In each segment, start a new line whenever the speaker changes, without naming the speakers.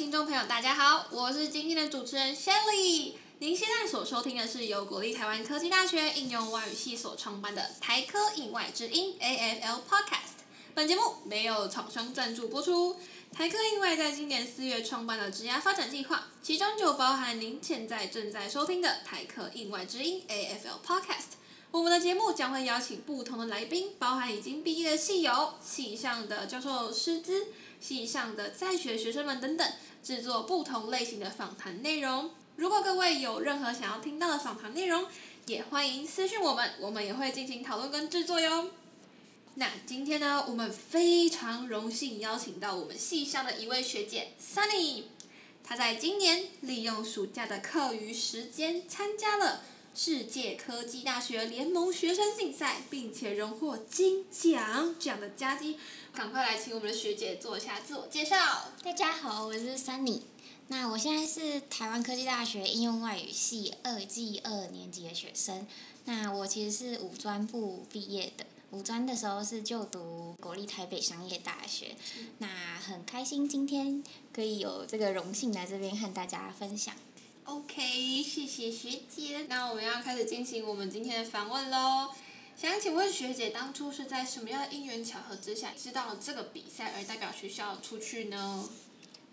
听众朋友，大家好，我是今天的主持人 Shelly。您现在所收听的是由国立台湾科技大学应用外语系所创办的台科印外之音 AFL Podcast。本节目没有厂商赞助播出。台科印外在今年四月创办了职涯发展计划，其中就包含您现在正在收听的台科印外之音 AFL Podcast。我们的节目将会邀请不同的来宾，包含已经毕业的系友、系上的教授师资、系上的在学学生们等等，制作不同类型的访谈内容。如果各位有任何想要听到的访谈内容，也欢迎私讯我们，我们也会进行讨论跟制作哟。那今天呢，我们非常荣幸邀请到我们系上的一位学姐 Sunny，她在今年利用暑假的课余时间参加了世界科技大学联盟学生竞赛，并且荣获金奖这样的佳绩。赶快来请我们的学姐做一下自我介绍。
大家好，我是 Sunny。那我现在是台湾科技大学应用外语系二季二年级的学生。那我其实是五专部毕业的，五专的时候是就读国立台北商业大学。那很开心今天可以有这个荣幸来这边和大家分享。
OK，谢谢学姐。那我们要开始进行我们今天的访问喽。想请问学姐，当初是在什么样的因缘巧合之下，知道这个比赛而代表学校出去呢？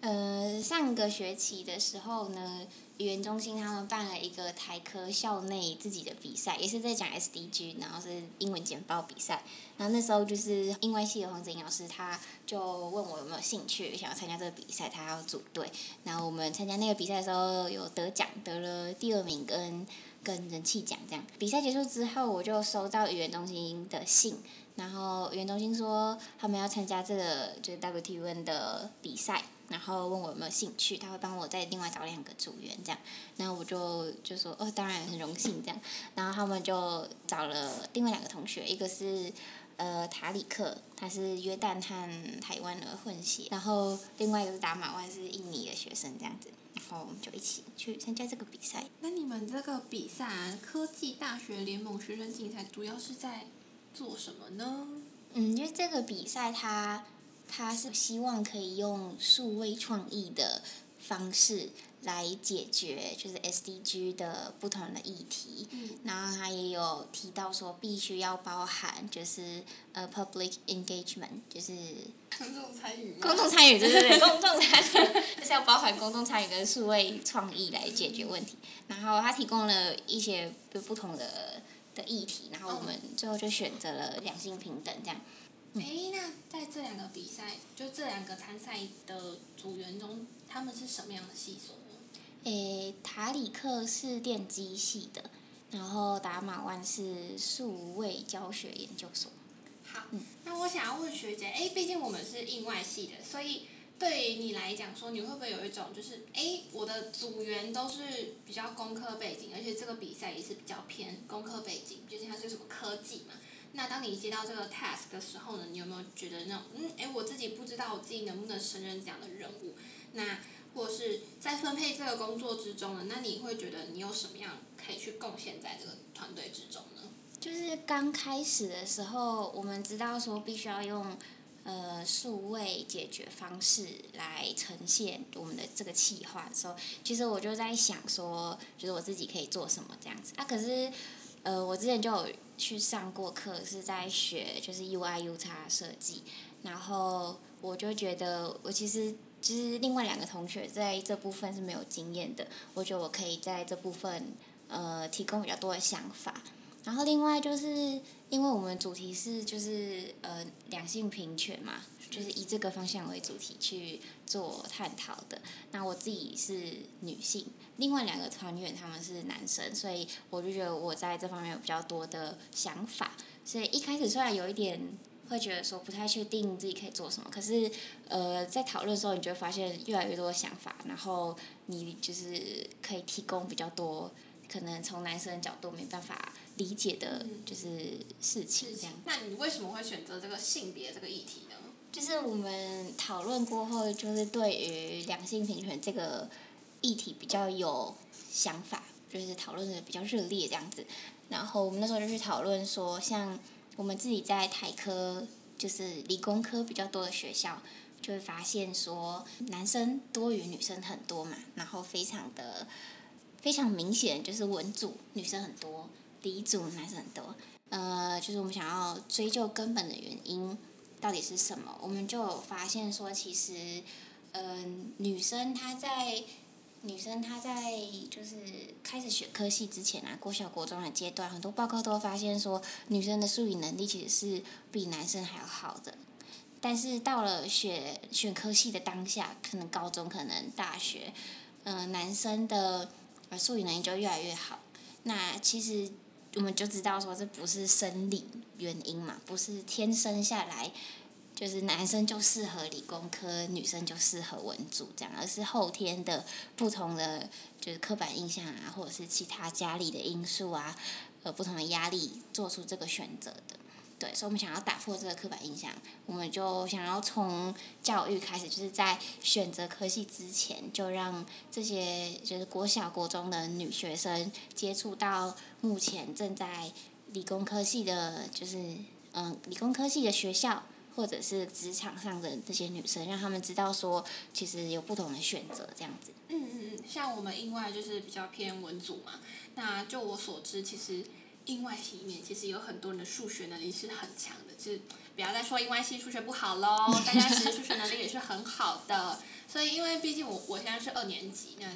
呃，上个学期的时候呢，语言中心他们办了一个台科校内自己的比赛，也是在讲 SDG，然后是英文简报比赛。然后那时候就是英外系的黄子颖老师，他就问我有没有兴趣想要参加这个比赛，他要组队。然后我们参加那个比赛的时候有得奖，得了第二名跟跟人气奖这样。比赛结束之后，我就收到语言中心的信，然后语言中心说他们要参加这个就是 WTN 的比赛。然后问我有没有兴趣，他会帮我再另外找两个组员这样，然后我就就说哦，当然很荣幸这样，然后他们就找了另外两个同学，一个是呃塔里克，他是约旦和台湾的混血，然后另外一个是达马万是印尼的学生这样子，然后我们就一起去参加这个比赛。
那你们这个比赛、啊，科技大学联盟学生竞赛，主要是在做什么呢？
嗯，因为这个比赛它。他是希望可以用数位创意的方式来解决，就是 SDG 的不同的议题。
嗯。
然后他也有提到说，必须要包含就是呃 public engagement，就是
公众参与。
公众参与，对对对，公众参与 就是要包含公众参与跟数位创意来解决问题。然后他提供了一些就不同的的议题，然后我们最后就选择了两性平等这样。
哎，那在这两个比赛，就这两个参赛的组员中，他们是什么样的系所呢？
诶，塔里克是电机系的，然后达马万是数位教学研究所。
好，嗯、那我想要问学姐，哎，毕竟我们是应外系的，所以对于你来讲说，你会不会有一种就是，哎，我的组员都是比较工科背景，而且这个比赛也是比较偏工科背景，毕竟它是什么科技嘛？那当你接到这个 task 的时候呢，你有没有觉得那种，嗯，哎，我自己不知道我自己能不能胜任这样的任务？那或是在分配这个工作之中呢，那你会觉得你有什么样可以去贡献在这个团队之中呢？
就是刚开始的时候，我们知道说必须要用呃数位解决方式来呈现我们的这个企划的时候，其实我就在想说，就是我自己可以做什么这样子啊。可是呃，我之前就有去上过课，是在学就是 UI U X 设计，然后我就觉得我其实就是另外两个同学在这部分是没有经验的，我觉得我可以在这部分呃提供比较多的想法。然后另外就是因为我们主题是就是呃两性平权嘛，就是以这个方向为主题去做探讨的。那我自己是女性，另外两个团员他们是男生，所以我就觉得我在这方面有比较多的想法。所以一开始虽然有一点会觉得说不太确定自己可以做什么，可是呃在讨论的时候，你就会发现越来越多的想法，然后你就是可以提供比较多可能从男生的角度没办法。理解的就是事情这样。
那你为什么会选择这个性别这个议题呢？
就是我们讨论过后，就是对于两性平权这个议题比较有想法，就是讨论的比较热烈这样子。然后我们那时候就去讨论说，像我们自己在台科，就是理工科比较多的学校，就会发现说男生多于女生很多嘛，然后非常的非常明显就是文组女生很多，理组男生很多。呃，就是我们想要追究根本的原因到底是什么，我们就发现说，其实，嗯，女生她在女生她在就是开始选科系之前啊，国小国中的阶段，很多报告都发现说，女生的数理能力其实是比男生还要好的。但是到了选选科系的当下，可能高中，可能大学，嗯，男生的数理能力就越来越好。那其实。我们就知道说这不是生理原因嘛，不是天生下来就是男生就适合理工科，女生就适合文组这样，而是后天的不同的就是刻板印象啊，或者是其他家里的因素啊，呃不同的压力做出这个选择的。对，所以我们想要打破这个刻板印象，我们就想要从教育开始，就是在选择科系之前，就让这些就是国小、国中的女学生接触到目前正在理工科系的，就是嗯理工科系的学校或者是职场上的这些女生，让他们知道说，其实有不同的选择这样子。
嗯嗯嗯，像我们另外就是比较偏文组嘛，那就我所知，其实。英外系里面其实有很多人的数学能力是很强的，就是不要再说英外系数学不好喽，大家其实数学能力也是很好的。所以因为毕竟我我现在是二年级，那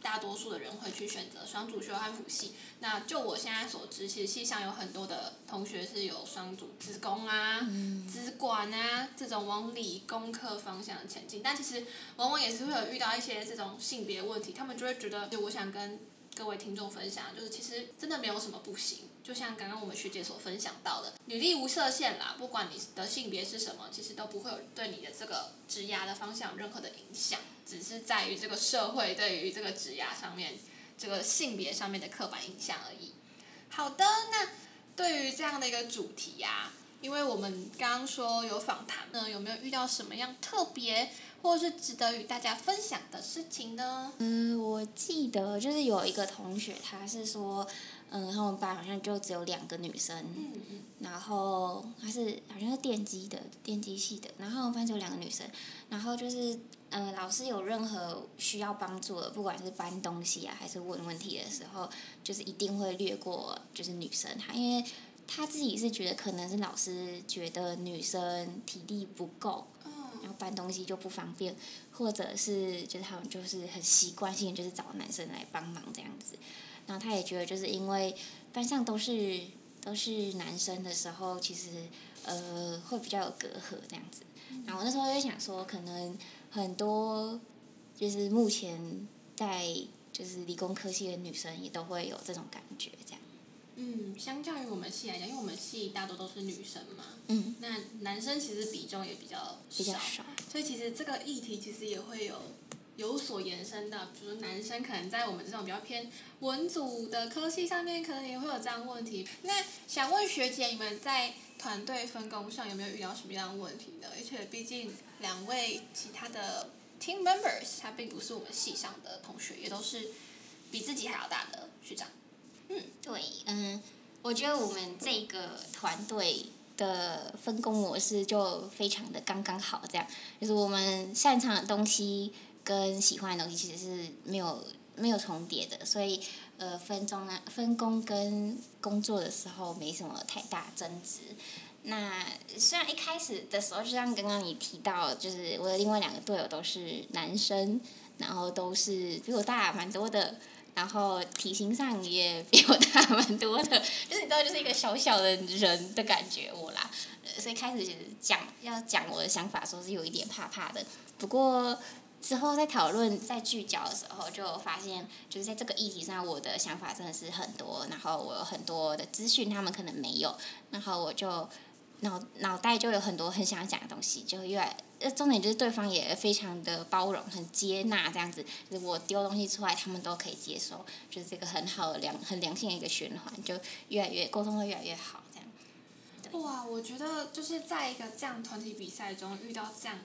大多数的人会去选择双主修和辅系。那就我现在所知，其实系上有很多的同学是有双主资工啊、资管啊这种往理工科方向前进，但其实往往也是会有遇到一些这种性别问题，他们就会觉得，就我想跟各位听众分享，就是其实真的没有什么不行。就像刚刚我们学姐所分享到的，女力无设限啦，不管你的性别是什么，其实都不会有对你的这个职涯的方向有任何的影响，只是在于这个社会对于这个职涯上面，这个性别上面的刻板印象而已。好的，那对于这样的一个主题呀，因为我们刚刚说有访谈呢，有没有遇到什么样特别或者是值得与大家分享的事情呢？
嗯，我记得就是有一个同学，他是说。嗯，他们班好像就只有两个女生，然后还是好像是电机的电机系的，然后我们班只有两个女生，然后就是嗯老师有任何需要帮助的，不管是搬东西啊还是问问题的时候，就是一定会略过就是女生，她因为她自己是觉得可能是老师觉得女生体力不够，然后搬东西就不方便，或者是就是他们就是很习惯性就是找男生来帮忙这样子。然后他也觉得，就是因为班上都是都是男生的时候，其实呃会比较有隔阂这样子。然后我那时候就想说，可能很多就是目前在就是理工科系的女生也都会有这种感觉这样。
嗯，相较于我们系来讲，因为我们系大多都是女生嘛，
嗯，
那男生其实比重也比较
比较少，
所以其实这个议题其实也会有。有所延伸的，比如男生可能在我们这种比较偏文组的科系上面，可能也会有这样问题。那想问学姐，你们在团队分工上有没有遇到什么样的问题呢？而且毕竟两位其他的 team members，他并不是我们系上的同学，也都是比自己还要大的学长。
嗯，对，嗯，我觉得我们这个团队的分工模式就非常的刚刚好，这样就是我们擅长的东西。跟喜欢的东西其实是没有没有重叠的，所以呃分中啊分工跟工作的时候没什么太大争执。那虽然一开始的时候，就像刚刚你提到，就是我的另外两个队友都是男生，然后都是比我大蛮多的，然后体型上也比我大蛮多的，就是你知道，就是一个小小的人的感觉我啦。所以开始讲要讲我的想法说是有一点怕怕的，不过。之后在讨论、在聚焦的时候，就发现就是在这个议题上，我的想法真的是很多，然后我有很多的资讯，他们可能没有，然后我就脑脑袋就有很多很想讲的东西，就越来呃，重点就是对方也非常的包容、很接纳这样子，就是我丢东西出来，他们都可以接受，就是这个很好的良、很良性的一个循环，就越来越沟通会越来越好这样。
哇，我觉得就是在一个这样团体比赛中遇到这样。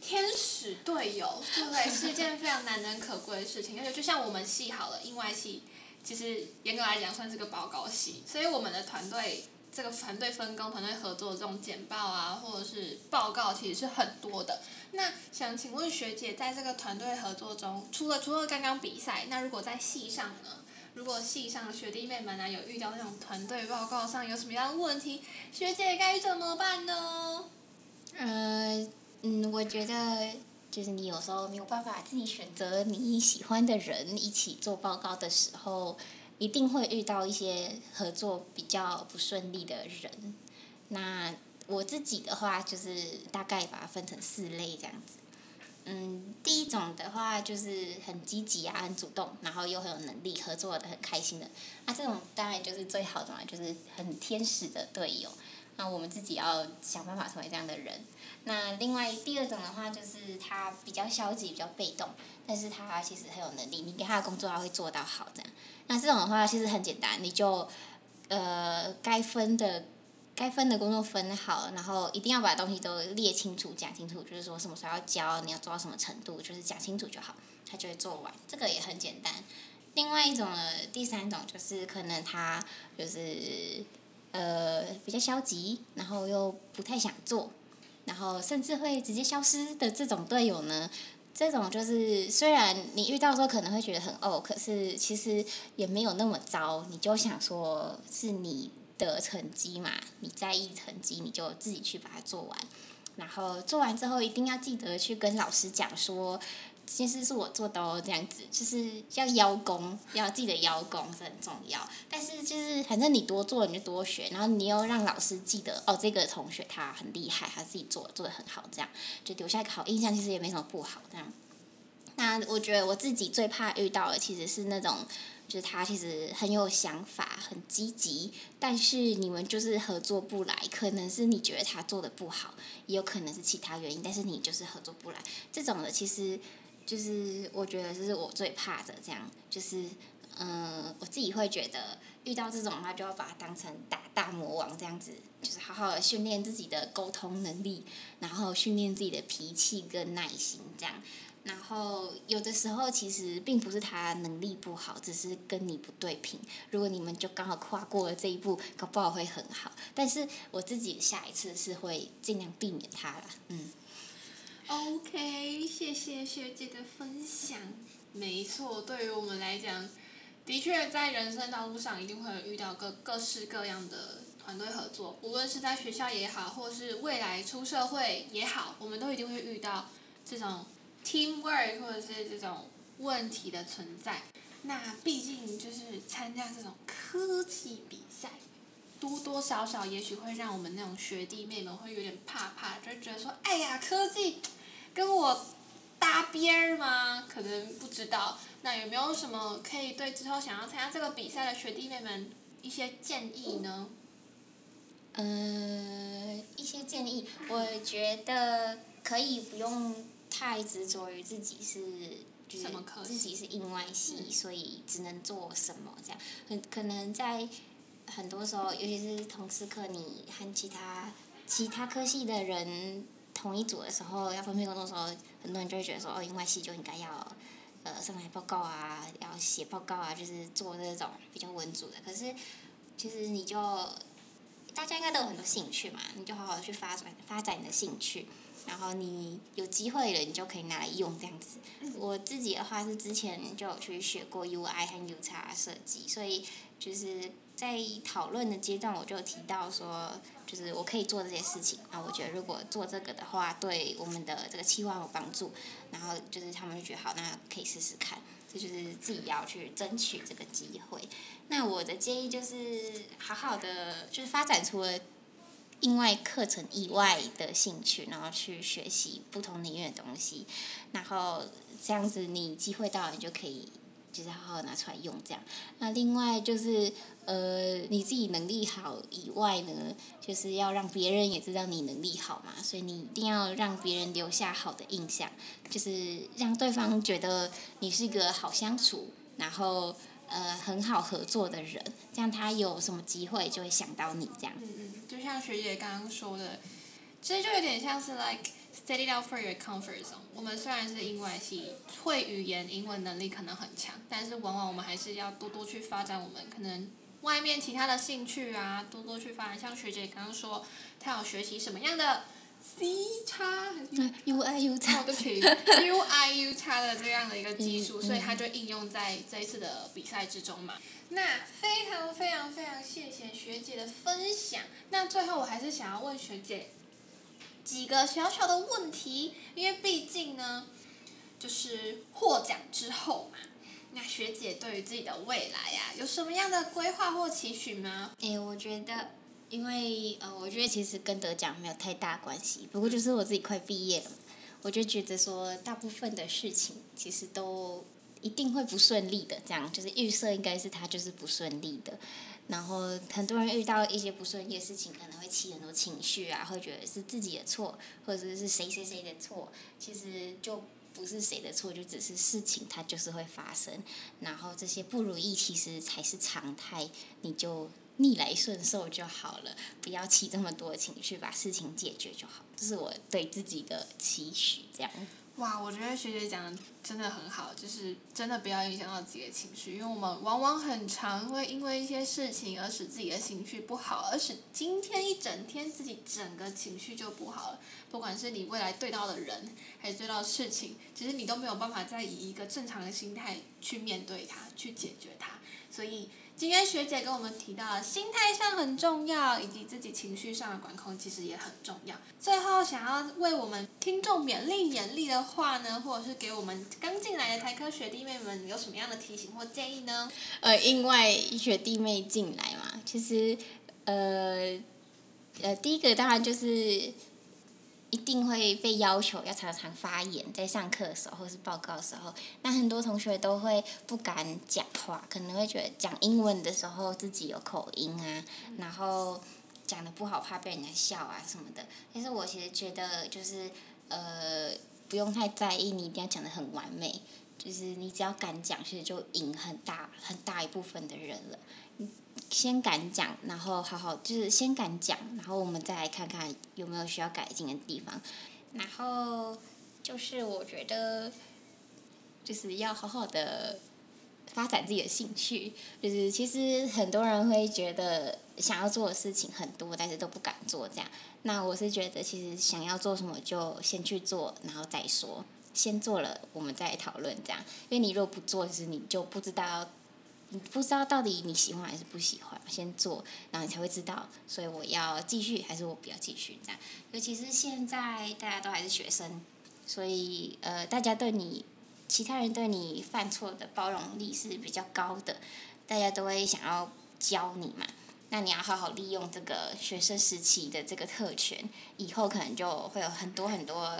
天使队友，对不对？是一件非常难能可贵的事情。而且就像我们系好了，英外系其实严格来讲算是个报告系，所以我们的团队这个团队分工、团队合作这种简报啊，或者是报告，其实是很多的。那想请问学姐，在这个团队合作中，除了除了刚刚比赛，那如果在戏上呢？如果系上学弟妹们啊有遇到那种团队报告上有什么样的问题，学姐该怎么办呢？
呃，嗯，我觉得就是你有时候没有办法自己选择你喜欢的人一起做报告的时候，一定会遇到一些合作比较不顺利的人。那我自己的话，就是大概把它分成四类这样子。嗯，第一种的话就是很积极啊，很主动，然后又很有能力，合作的很开心的。那这种当然就是最好的嘛，就是很天使的队友。那我们自己要想办法成为这样的人。那另外第二种的话，就是他比较消极，比较被动，但是他其实很有能力，你给他的工作他会做到好这样。那这种的话其实很简单，你就呃该分的。该分的工作分好，然后一定要把东西都列清楚、讲清楚，就是说什么时候要交，你要做到什么程度，就是讲清楚就好，他就会做完。这个也很简单。另外一种呢，第三种就是可能他就是呃比较消极，然后又不太想做，然后甚至会直接消失的这种队友呢，这种就是虽然你遇到时候可能会觉得很哦，可是其实也没有那么糟，你就想说是你。的成绩嘛，你在意成绩，你就自己去把它做完。然后做完之后，一定要记得去跟老师讲说，其实是我做的哦，这样子就是要邀功，要记得邀功是很重要。但是就是反正你多做你就多学，然后你又让老师记得哦，这个同学他很厉害，他自己做做的很好，这样就留下一个好印象，其实也没什么不好。这样，那我觉得我自己最怕遇到的其实是那种。就是他其实很有想法，很积极，但是你们就是合作不来，可能是你觉得他做的不好，也有可能是其他原因，但是你就是合作不来。这种的其实就是我觉得这是我最怕的，这样就是嗯，我自己会觉得遇到这种的话，就要把它当成打大魔王这样子，就是好好的训练自己的沟通能力，然后训练自己的脾气跟耐心这样。然后有的时候其实并不是他能力不好，只是跟你不对频。如果你们就刚好跨过了这一步，搞不好会很好。但是我自己下一次是会尽量避免他了。嗯。
OK，谢谢学姐的分享。没错，对于我们来讲，的确在人生道路上一定会遇到各各式各样的团队合作，无论是在学校也好，或是未来出社会也好，我们都一定会遇到这种。teamwork 或者是这种问题的存在，那毕竟就是参加这种科技比赛，多多少少也许会让我们那种学弟妹们会有点怕怕，就觉得说，哎呀，科技跟我搭边儿吗？可能不知道。那有没有什么可以对之后想要参加这个比赛的学弟妹们一些建议呢？
呃，一些建议，我觉得可以不用。太执着于自己是，就是自己是应外系，所以只能做什么这样。很可能在很多时候，尤其是同时课，你和其他其他科系的人同一组的时候，要分配工作的时候，很多人就会觉得说，哦，印外系就应该要呃上台报告啊，要写报告啊，就是做这种比较稳组的。可是其实你就大家应该都有很多兴趣嘛，你就好好的去发展发展你的兴趣。然后你有机会了，你就可以拿来用这样子。我自己的话是之前就有去学过 UI 和 UX 设计，所以就是在讨论的阶段，我就提到说，就是我可以做这些事情。那我觉得如果做这个的话，对我们的这个计划有帮助。然后就是他们就觉得好，那可以试试看。这就是自己要去争取这个机会。那我的建议就是好好的，就是发展出了。另外课程以外的兴趣，然后去学习不同领域的东西，然后这样子你机会到了，你就可以就是好好拿出来用这样。那另外就是呃你自己能力好以外呢，就是要让别人也知道你能力好嘛，所以你一定要让别人留下好的印象，就是让对方觉得你是一个好相处，然后呃很好合作的人，这样他有什么机会就会想到你这样。
嗯嗯就像学姐刚刚说的，其实就有点像是 like set it out for your comfort zone。我们虽然是英外系，会语言、英文能力可能很强，但是往往我们还是要多多去发展我们可能外面其他的兴趣啊，多多去发展。像学姐刚刚说，她要学习什么样的 C 叉
，U I U 叉，
对不起，U I U 叉的这样的一个技术，所以她就应用在这一次的比赛之中嘛。那非常非常非常谢谢学姐的分享。那最后我还是想要问学姐几个小小的问题，因为毕竟呢，就是获奖之后嘛。那学姐对于自己的未来呀，有什么样的规划或期许吗？
诶，我觉得，因为呃，我觉得其实跟得奖没有太大关系。不过就是我自己快毕业了，我就觉得说，大部分的事情其实都一定会不顺利的。这样就是预设应该是他就是不顺利的。然后很多人遇到一些不顺利的事情，可能会起很多情绪啊，会觉得是自己的错，或者是谁谁谁的错。其实就。不是谁的错，就只是事情它就是会发生，然后这些不如意其实才是常态，你就逆来顺受就好了，不要起这么多情绪，把事情解决就好，这是我对自己的期许，这样。
哇，我觉得学姐讲的真的很好，就是真的不要影响到自己的情绪，因为我们往往很常会因为一些事情而使自己的情绪不好，而使今天一整天自己整个情绪就不好了。不管是你未来对到的人，还是对到事情，其实你都没有办法再以一个正常的心态去面对它，去解决它，所以。今天学姐跟我们提到心态上很重要，以及自己情绪上的管控其实也很重要。最后想要为我们听众勉励勉励的话呢，或者是给我们刚进来的台科学弟妹们有什么样的提醒或建议呢？
呃，因为学弟妹进来嘛，其实呃呃，第一个当然就是。一定会被要求要常常发言，在上课的时候或是报告的时候，那很多同学都会不敢讲话，可能会觉得讲英文的时候自己有口音啊，然后讲的不好怕被人家笑啊什么的。但是我其实觉得就是呃不用太在意，你一定要讲的很完美，就是你只要敢讲，其实就赢很大很大一部分的人了。先敢讲，然后好好就是先敢讲，然后我们再来看看有没有需要改进的地方。然后就是我觉得，就是要好好的发展自己的兴趣。就是其实很多人会觉得想要做的事情很多，但是都不敢做这样。那我是觉得，其实想要做什么就先去做，然后再说。先做了，我们再讨论这样。因为你如果不做，其实你就不知道。你不知道到底你喜欢还是不喜欢，先做，然后你才会知道。所以我要继续还是我不要继续这样？尤其是现在大家都还是学生，所以呃，大家对你，其他人对你犯错的包容力是比较高的，大家都会想要教你嘛。那你要好好利用这个学生时期的这个特权，以后可能就会有很多很多。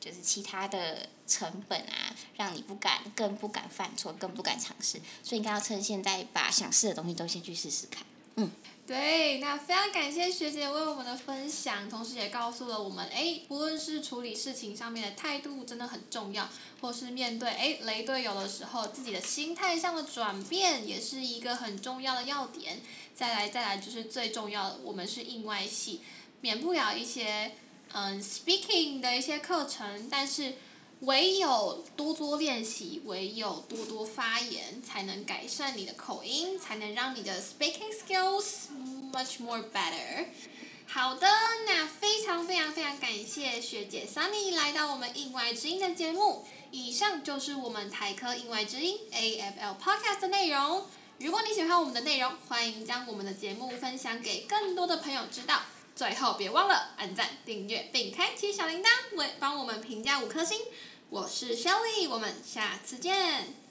就是其他的成本啊，让你不敢，更不敢犯错，更不敢尝试，所以应该要趁现在把想试的东西都先去试试看。嗯，
对，那非常感谢学姐为我们的分享，同时也告诉了我们，哎，不论是处理事情上面的态度真的很重要，或是面对哎雷队友的时候，自己的心态上的转变也是一个很重要的要点。再来，再来就是最重要的，我们是应外系，免不了一些。嗯，speaking 的一些课程，但是唯有多多练习，唯有多多发言，才能改善你的口音，才能让你的 speaking skills much more better。好的，那非常非常非常感谢学姐 Sunny 来到我们印外之音的节目。以上就是我们台科印外之音 AFL Podcast 的内容。如果你喜欢我们的内容，欢迎将我们的节目分享给更多的朋友知道。最后别忘了按赞、订阅并开启小铃铛，为帮我们评价五颗星。我是 Shelly，我们下次见。